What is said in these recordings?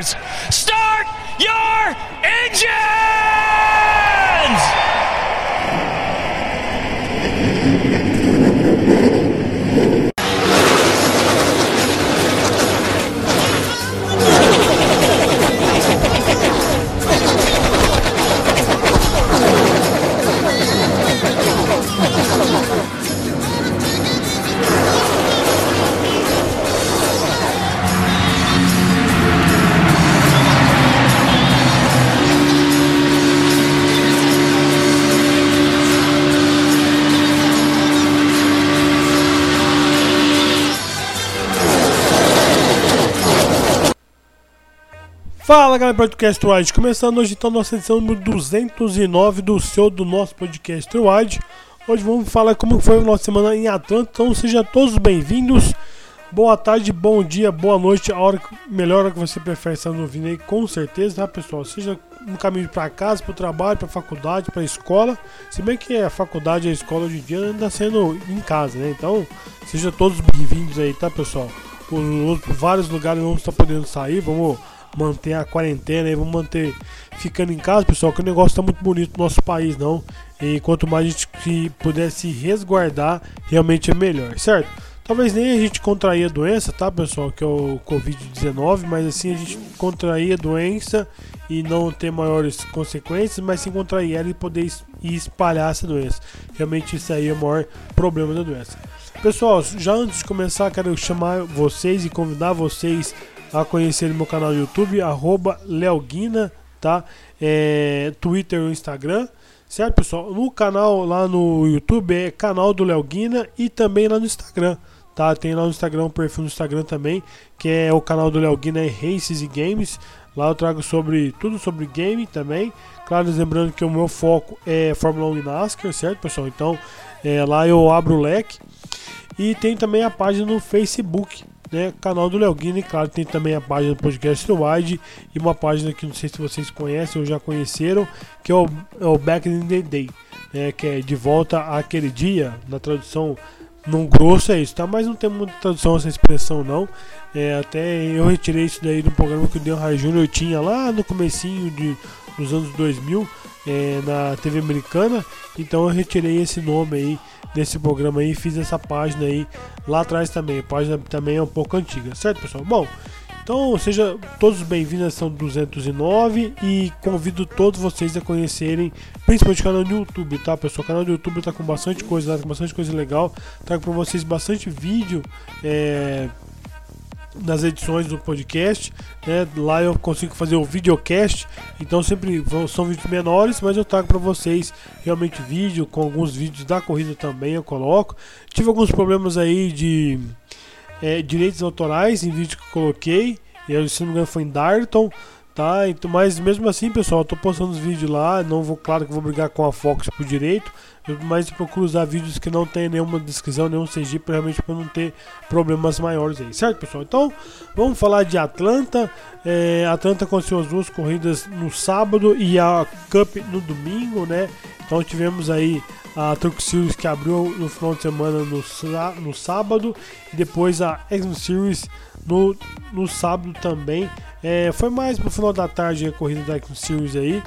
Start your engines! Fala galera, podcast Wide, começando hoje então nossa edição número 209 do seu do nosso podcast Wide. Hoje vamos falar como foi a nossa semana em Atlanta, então sejam todos bem-vindos. Boa tarde, bom dia, boa noite, a hora melhor hora que você prefere estar ouvindo aí, com certeza, tá pessoal? Seja no caminho para casa, para o trabalho, para a faculdade, para a escola. Se bem que a faculdade e a escola hoje em dia ainda sendo em casa, né? Então, sejam todos bem-vindos aí, tá pessoal? Por, vários lugares não está podendo sair, vamos manter a quarentena e vamos manter ficando em casa, pessoal, que o negócio está muito bonito no nosso país, não. E quanto mais a gente se puder se resguardar, realmente é melhor, certo? Talvez nem a gente contrair a doença, tá, pessoal, que é o Covid-19, mas assim a gente contrair a doença e não ter maiores consequências, mas sim contrair ela e poder espalhar essa doença. Realmente isso aí é o maior problema da doença. Pessoal, já antes de começar, quero chamar vocês e convidar vocês a conhecer meu canal no YouTube, arroba Leoguina, tá? É, Twitter e Instagram. Certo, pessoal? No canal lá no YouTube é canal do Leoguina e também lá no Instagram. Tá? Tem lá no Instagram, um perfil no Instagram também, que é o canal do Leoguina é Races e Games. Lá eu trago sobre tudo sobre game também. Claro, lembrando que o meu foco é Fórmula 1 e NASCAR, certo, pessoal? Então, é, lá eu abro o leque. E tem também a página no Facebook, né, canal do Léo claro, tem também a página do podcast Wide e uma página que não sei se vocês conhecem ou já conheceram, que é o, é o Back in the Day, né, que é de volta àquele dia, na tradução num grosso é isso, tá? Mas não tem muita tradução essa expressão não. É, até eu retirei isso daí do programa que o Deon Rai Jr. tinha lá no comecinho de, dos anos 2000 é, na TV americana, então eu retirei esse nome aí desse programa aí, fiz essa página aí lá atrás também. A página também é um pouco antiga, certo, pessoal? Bom, então seja todos bem-vindos são 209 e convido todos vocês a conhecerem principalmente o canal do YouTube, tá, pessoal? O canal do YouTube tá com bastante coisa, tá com bastante coisa legal. Trago para vocês bastante vídeo. É, nas edições do podcast. Né? Lá eu consigo fazer o videocast, então sempre vão, são vídeos menores, mas eu trago para vocês realmente vídeo, com alguns vídeos da corrida também eu coloco. Tive alguns problemas aí de é, direitos autorais em vídeo que eu coloquei, e se não me engano foi em Darton. Tá, então, mas mesmo assim, pessoal, eu tô postando os vídeos lá. Não vou, claro que vou brigar com a Fox por direito, mas procuro usar vídeos que não tem nenhuma descrição, nenhum CG, para realmente para não ter problemas maiores aí, certo, pessoal? Então, vamos falar de Atlanta. É, Atlanta aconteceu as duas corridas no sábado e a Cup no domingo, né? Então tivemos aí a Truck Series que abriu no final de semana no, no sábado e depois a X Series no, no sábado também. É, foi mais pro final da tarde a corrida da X Series aí.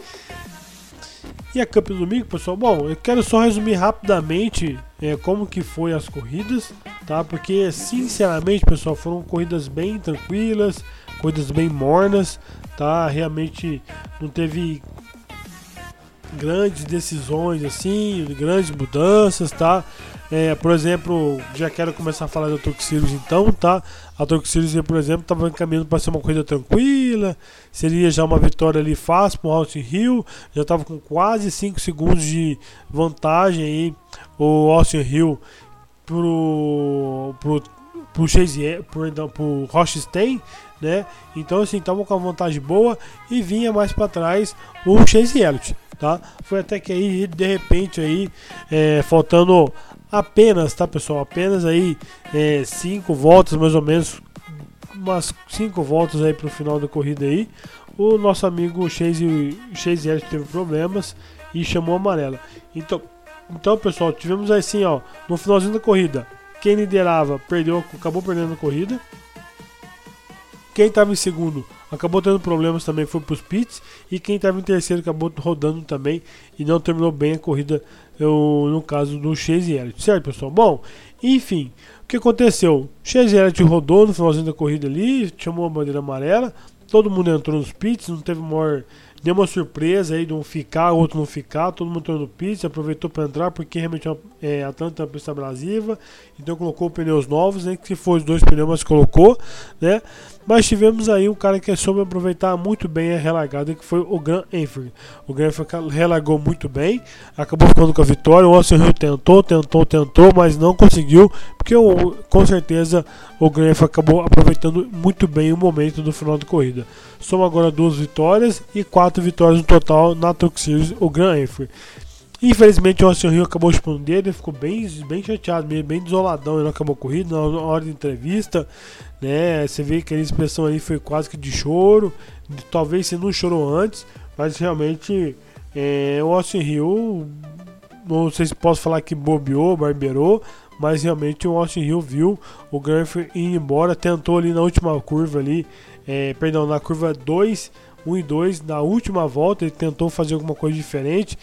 E a Cup do domingo, pessoal? Bom, eu quero só resumir rapidamente é, como que foi as corridas, tá? Porque, sinceramente, pessoal, foram corridas bem tranquilas, corridas bem mornas, tá? Realmente não teve grandes decisões assim, grandes mudanças, tá? É, por exemplo, já quero começar a falar da Series então, tá? A Series, por exemplo, estava encaminhando para ser uma corrida tranquila, seria já uma vitória ali fácil para o Austin Hill, já estava com quase 5 segundos de vantagem aí o Austin Hill pro, pro, pro Chase, pro, então, pro Rochestein, né? Então assim, estava com uma vantagem boa e vinha mais para trás o Chase Elliott, tá? Foi até que aí de repente aí é, faltando apenas, tá pessoal? Apenas aí é, cinco voltas mais ou menos, umas cinco voltas aí para o final da corrida aí. O nosso amigo Chase, Chase Elliott teve problemas e chamou amarela. Então, então pessoal, tivemos assim, ó, no finalzinho da corrida, quem liderava perdeu, acabou perdendo a corrida. Quem estava em segundo acabou tendo problemas também, foi para os pits. E quem estava em terceiro acabou rodando também e não terminou bem a corrida, eu, no caso do Chase Elliott, certo pessoal? Bom, enfim, o que aconteceu? Chase Elliott rodou no finalzinho da corrida ali, chamou a bandeira amarela, todo mundo entrou nos pits, não teve maior Deu uma surpresa aí de um ficar, outro não ficar, todo mundo entrou no pit, aproveitou para entrar, porque realmente é, a Atlanta é uma pista abrasiva, então colocou pneus novos, nem que for os dois pneus, mas colocou, né? Mas tivemos aí um cara que soube aproveitar muito bem a relagada, que foi o Gran Enfield. O Gran Enfield relagou muito bem, acabou ficando com a vitória. O Austin Hill tentou, tentou, tentou, mas não conseguiu, porque o, com certeza o Gran Enfield acabou aproveitando muito bem o momento do final da corrida. Soma agora duas vitórias e quatro vitórias no total na Truck Series, o Gran Enfield. Infelizmente o Austin Hill acabou expondo ele ficou bem, bem chateado, bem desoladão, ele acabou a corrida, na hora de entrevista, né? Você vê que a expressão ali foi quase que de choro, talvez se não chorou antes, mas realmente é, o Austin Hill, não sei se posso falar que bobeou, barbeirou, mas realmente o Austin Hill viu o Griffin ir embora, tentou ali na última curva ali, é, perdão, na curva 2, 1 e 2, na última volta ele tentou fazer alguma coisa diferente,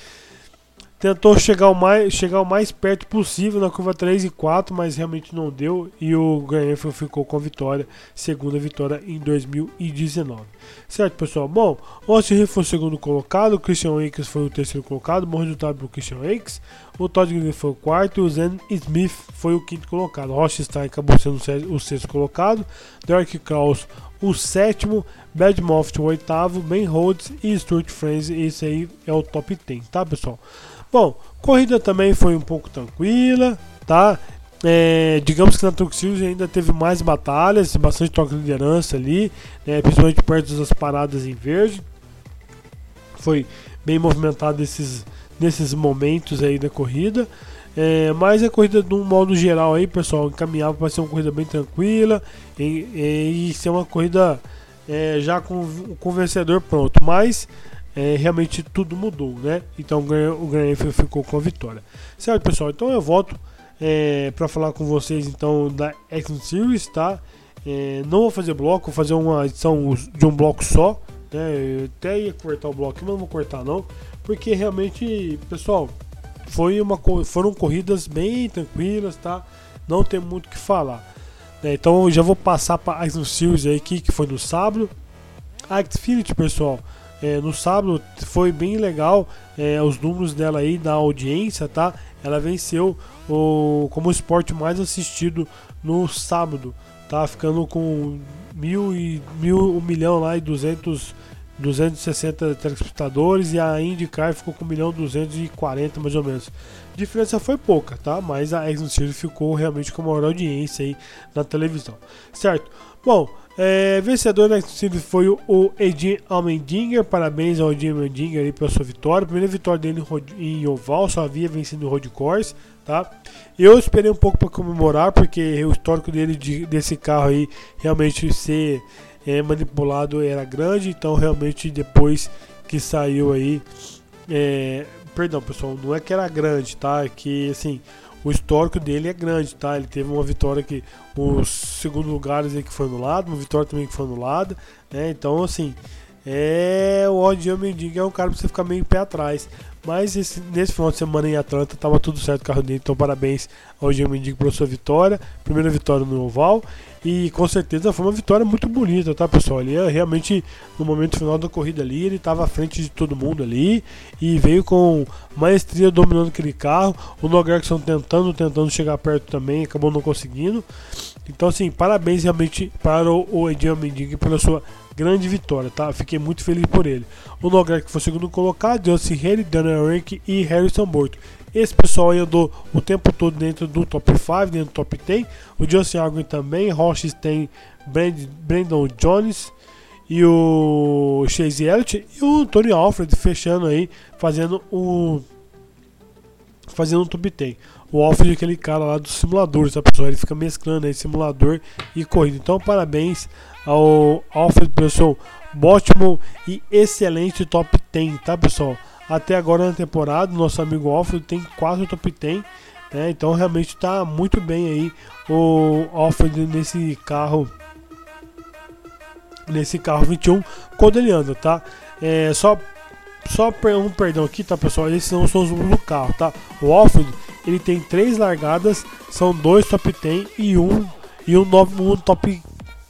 tentou chegar o mais, chegar o mais perto possível na curva 3 e 4, mas realmente não deu e o Ganhefel ficou com a vitória, segunda vitória em 2019. Certo, pessoal? Bom, o Austin foi o segundo colocado, o Christian Wakes foi o terceiro colocado, bom resultado para o Christian Wakes, o Todd Gurley foi o quarto e o Zen Smith foi o quinto colocado. O Rochstein acabou sendo o sexto colocado, Derek Kraus o sétimo, Bad Moft o oitavo, Ben Rhodes e Stuart Frenzy, esse aí é o top 10, tá pessoal? Bom, corrida também foi um pouco tranquila, tá? É, digamos que na Series ainda teve mais batalhas, bastante troca de liderança ali, né, principalmente perto das paradas em verde. Foi bem movimentado esses, nesses momentos aí da corrida. É, mas a corrida, de um modo geral, aí, pessoal, encaminhava para ser uma corrida bem tranquila e, e, e ser uma corrida é, já com, com o vencedor pronto. Mas é, realmente tudo mudou, né? Então o Grand ficou com a vitória. Certo, pessoal? Então eu volto é, para falar com vocês então da Action Series, tá? É, não vou fazer bloco, vou fazer uma edição de um bloco só. Né? Eu até ia cortar o bloco, mas não vou cortar não, porque realmente, pessoal, foi uma, foram corridas bem tranquilas, tá? Não tem muito o que falar. Né? Então eu já vou passar para Action Series aí, que foi no sábado. A Xfinity, pessoal, é, no sábado foi bem legal é, os números dela aí da audiência, tá? Ela venceu o, como o esporte mais assistido no sábado, tá? Ficando com mil e mil, um milhão lá e duzentos 260 telespectadores e a IndyCar ficou com 1 milhão 240 mais ou menos. A diferença foi pouca, tá? Mas a Exxon ficou realmente com maior audiência aí na televisão, certo? Bom, é, vencedor da Exxon foi o Edin Almendinger, parabéns ao Edin Almendinger aí pela sua vitória, primeira vitória dele em oval, só havia vencido o road course, tá? Eu esperei um pouco para comemorar porque o histórico dele de, desse carro aí realmente ser é, manipulado era grande, então realmente depois que saiu aí, é, perdão pessoal, não é que era grande, tá? É que assim o histórico dele é grande, tá? Ele teve uma vitória que os segundo lugares aí que foi anulado, uma vitória também que foi anulada, né? Então assim é o Odian Mendiga é um cara pra você ficar meio pé atrás. Mas esse, nesse final de semana em Atlanta tava tudo certo o carro dele, então parabéns ao Gil Mendigo pela sua vitória, primeira vitória no oval e com certeza foi uma vitória muito bonita, tá pessoal? Ele é realmente no momento final da corrida ali, ele estava à frente de todo mundo ali e veio com maestria dominando aquele carro. O Nogarkson tentando, tentando chegar perto também, acabou não conseguindo. Então assim, parabéns realmente para o Edian Mendigo pela sua grande vitória, tá? Fiquei muito feliz por ele. O Nogueira que foi segundo colocado, Justin Haley, Daniel Rank e Harrison Borto. Esse pessoal aí andou o tempo todo dentro do top 5, dentro do top 10. O Justin Argon também, Roches tem Brandon Jones e o Chase Elliott e o Tony Alfred fechando aí, fazendo o fazendo um top 10. O Alfred é aquele cara lá do simulador, sabe pessoal? Ele fica mesclando aí simulador e corrida. Então parabéns ao Alfred pessoal, ótimo e excelente top 10, tá pessoal? Até agora na temporada, nosso amigo Alfred tem quatro top 10, né? Então realmente está muito bem aí o Alfred nesse carro nesse carro 21 quando ele anda, tá? É, só só um perdão aqui, tá pessoal? Esses não são os números do carro, tá? O Alfred ele tem três largadas, são dois top 10 e um e um, um top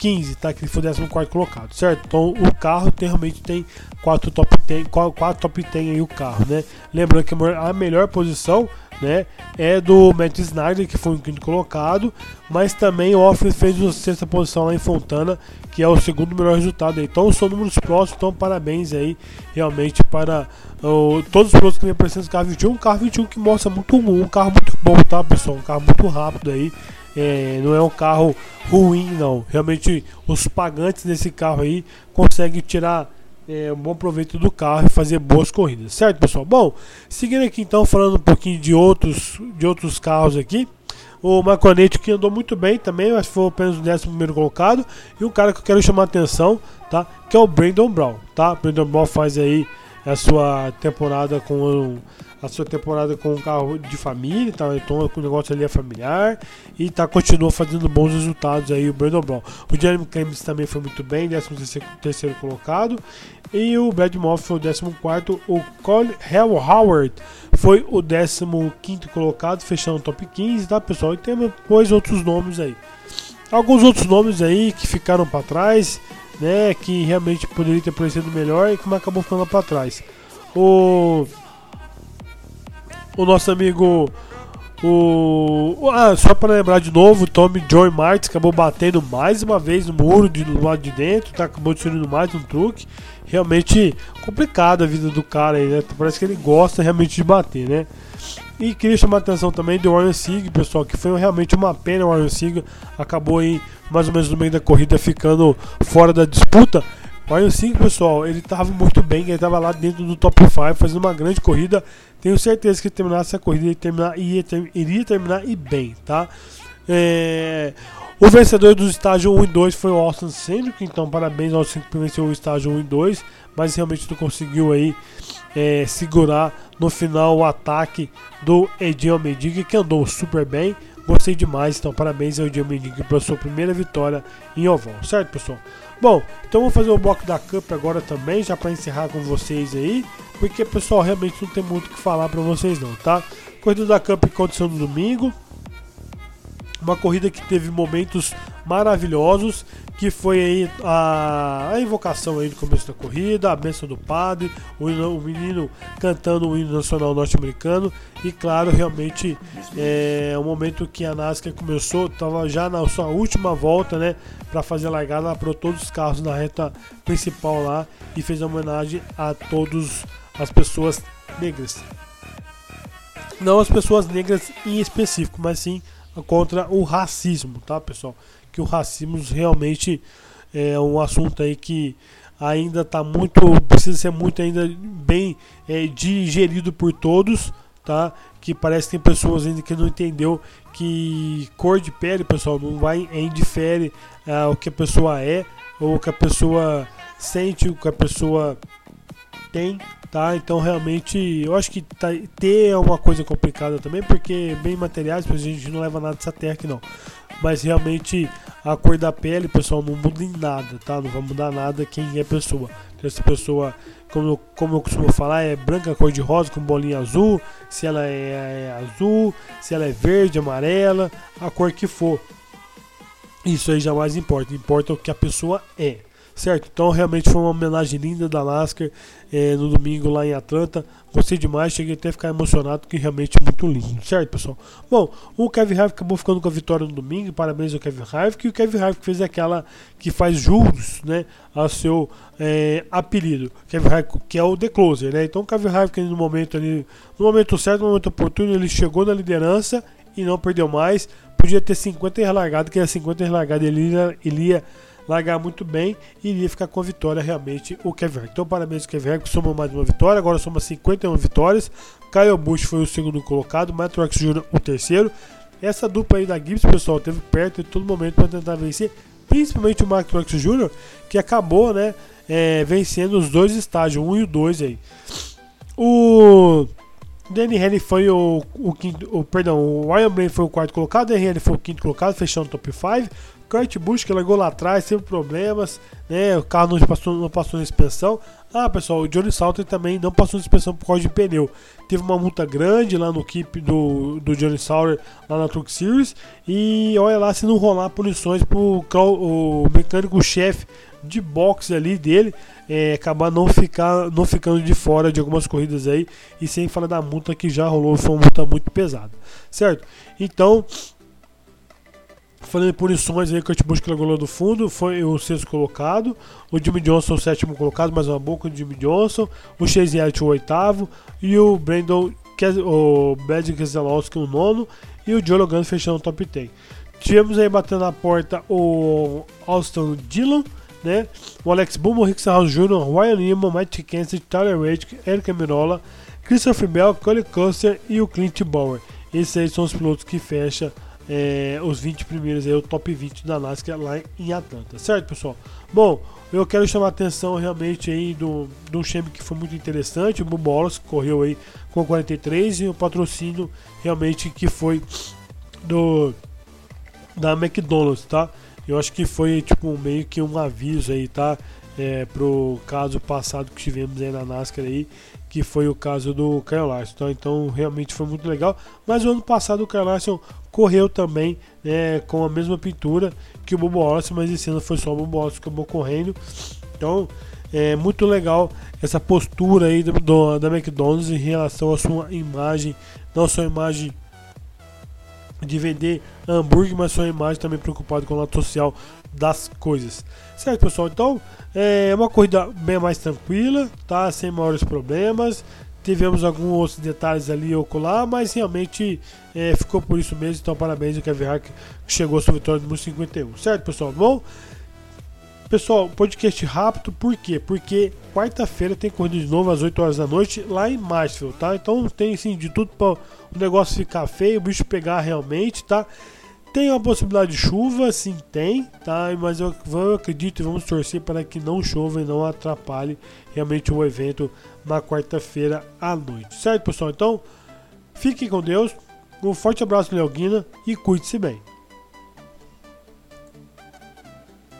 15, tá? Que ele foi 14 colocado, certo? Então o carro tem, realmente tem 4 top 10, 4 top 10 aí o carro, né? Lembrando que a melhor posição, né, é do Matt Snyder, que foi o quinto colocado, mas também o Offred fez a sexta posição lá em Fontana, que é o segundo melhor resultado aí. Então são números próximos, então parabéns aí realmente para uh, todos os pilotos que vem aparecendo no carro 21, um carro 21 que mostra muito um carro muito bom, tá pessoal? Um carro muito rápido aí. É, não é um carro ruim, não. Realmente, os pagantes desse carro aí conseguem tirar é, um bom proveito do carro e fazer boas corridas, certo, pessoal? Bom, seguindo aqui então, falando um pouquinho de outros, de outros carros aqui. O Maconete que andou muito bem também, acho que foi apenas o 11 primeiro colocado. E um cara que eu quero chamar a atenção, tá? Que é o Brandon Brown, tá? Brandon Brown faz aí a sua temporada com a sua temporada com um carro de família, tá? então o negócio ali é familiar e tá continua fazendo bons resultados aí o Brandon Brown. O Jeremy Clemens também foi muito bem, 13 terceiro colocado e o Brad Moff foi o 14 o Colin Hell Howard foi o 15 colocado, fechando o top 15, tá pessoal? E tem depois outros nomes aí. Alguns outros nomes aí que ficaram para trás, né, que realmente poderia ter aparecido melhor e que acabou ficando para trás. O o nosso amigo. O, ah, só para lembrar de novo, o Tommy Joy Martins acabou batendo mais uma vez no muro de, do lado de dentro, tá, acabou destruindo mais um truque. Realmente complicado a vida do cara aí, né? Parece que ele gosta realmente de bater, né? E queria chamar a atenção também do Warren Sig, pessoal, que foi realmente uma pena o Warren Sig acabou aí mais ou menos no meio da corrida ficando fora da disputa. O Iron 5, pessoal, ele estava muito bem, ele estava lá dentro do top 5, fazendo uma grande corrida. Tenho certeza que terminar essa corrida ele terminar, ia, ter, iria terminar e bem, tá? É, o vencedor dos estágios 1 e 2 foi o Austin Cendric, então parabéns ao Austin que venceu o estágio 1 e 2, mas realmente não conseguiu aí é, segurar no final o ataque do Edinho Almeidiga, que andou super bem. Gostei demais, então parabéns ao Edinho Almeidiga pela sua primeira vitória em oval, certo pessoal? Bom, então vou fazer o bloco da Cup agora também, já para encerrar com vocês aí, porque pessoal, realmente não tem muito o que falar para vocês não, tá? Corrida da Cup aconteceu no domingo, uma corrida que teve momentos maravilhosos, que foi aí a, a invocação aí no começo da corrida, a bênção do padre, o, o menino cantando o hino nacional norte-americano e claro, realmente é o momento que a NASCAR começou, estava já na sua última volta, né, para fazer a largada, ela parou todos os carros na reta principal lá e fez homenagem a todas as pessoas negras. Não as pessoas negras em específico, mas sim contra o racismo, tá, pessoal? Que o racismo realmente é um assunto aí que ainda está muito precisa ser muito ainda bem é, digerido por todos, tá? Que parece que tem pessoas ainda que não entendeu que cor de pele, pessoal, não vai é indifere é, o que a pessoa é ou o que a pessoa sente, o que a pessoa tem, tá? Então realmente eu acho que tá, ter é uma coisa complicada também, porque bem materiais, a gente não leva nada dessa terra aqui não. Mas realmente a cor da pele, pessoal, não muda em nada, tá? Não vai mudar nada quem é a pessoa. Então, essa pessoa, como como eu costumo falar, é branca, cor de rosa com bolinha azul, se ela é, é azul, se ela é verde, amarela, a cor que for. Isso aí jamais importa, importa o que a pessoa é certo? Então realmente foi uma homenagem linda da NASCAR é, no domingo lá em Atlanta. Gostei demais, cheguei até a ficar emocionado, que realmente é muito lindo, certo, pessoal? Bom, o Kevin Harvick acabou ficando com a vitória no domingo, parabéns ao Kevin Harvick, e o Kevin Harvick fez aquela que faz juros, né, ao seu é, apelido, Kevin Harvick, que é o The Closer, né? Então o Kevin Harvick no momento ali, no momento certo, no momento oportuno, ele chegou na liderança e não perdeu mais. Podia ter 50 largado, que era 50 largado, ele ia, ele ia largar muito bem e iria ficar com a vitória realmente o Kevin. Então parabéns ao Kevin Harvick, somou mais uma vitória, agora soma 51 vitórias. Kyle Busch foi o segundo colocado, Matt Jr. o terceiro. Essa dupla aí da Gibbs, pessoal, teve perto em todo momento para tentar vencer, principalmente o Truex Jr., que acabou, né, é, vencendo os dois estágios, um e o dois aí. O Danny Henry foi o, o quinto, o, perdão, o Ryan Blaney foi o quarto colocado, Danny Henry foi o quinto colocado, fechando o top 5. Kurt Busch que largou lá atrás, teve problemas, né? O carro não passou, não passou na inspeção. Ah, pessoal, o Johnny Salter também não passou na inspeção por causa de pneu. Teve uma multa grande lá no equipe do, do Johnny Sauter, lá na Truck Series. E olha lá se não rolar punições pro o mecânico-chefe de boxe ali dele é, acabar não, ficar, não ficando de fora de algumas corridas aí. E sem falar da multa que já rolou, foi uma multa muito pesada, certo? Então, falando em punições aí, Kurt Busch largou do fundo, foi o sexto colocado. O Jimmy Johnson, o sétimo colocado, mais uma boca do Jimmy Johnson. O Chase Elliott, o oitavo. E o Brandon, o Brad Keselowski, o nono. E o Joe Logan fechando o top 10. Tivemos aí batendo na porta o Austin Dillon, né? O Alex Boom, o Rick Sarros Jr., Ryan Newman, Matt Kenseth, Tyler Reddick, Eric Mirola, Christopher Bell, Cole Custer e o Clint Bauer. Esses aí são os pilotos que fecham é, os 20 primeiros, aí, o top 20 da NASCAR lá em Atlanta, certo pessoal? Bom, eu quero chamar a atenção realmente aí do, do Chame que foi muito interessante, o Bubolas correu aí com 43 e o patrocínio realmente que foi do da McDonald's, tá? Eu acho que foi tipo meio que um aviso aí, tá? É, pro caso passado que tivemos aí na NASCAR aí, que foi o caso do Kyle Larson. Então, então realmente foi muito legal. Mas o ano passado o Kyle Larson correu também né, com a mesma pintura que o Bobo Wallace, mas esse ano foi só o Bobo Wallace que acabou correndo. Então é muito legal essa postura aí do, do, da McDonald's em relação à sua imagem, não só a imagem de vender hambúrguer, mas sua imagem também preocupado com o lado social das coisas. Certo, pessoal? Então, é uma corrida bem mais tranquila, tá? Sem maiores problemas. Tivemos alguns outros detalhes ali ocular, mas realmente é, ficou por isso mesmo. Então, parabéns ao Kevin Hark que chegou à sua vitória número 51. Certo, pessoal? Bom, pessoal, podcast rápido, por quê? Porque quarta-feira tem corrida de novo às 8 horas da noite lá em Marshall, tá? Então tem assim de tudo para o negócio ficar feio, o bicho pegar realmente, tá? Tem uma possibilidade de chuva, sim, tem, tá? Mas eu, eu acredito e vamos torcer para que não chova e não atrapalhe realmente o evento na quarta-feira à noite. Certo, pessoal? Então, fiquem com Deus, um forte abraço, Leoguina, e cuide-se bem.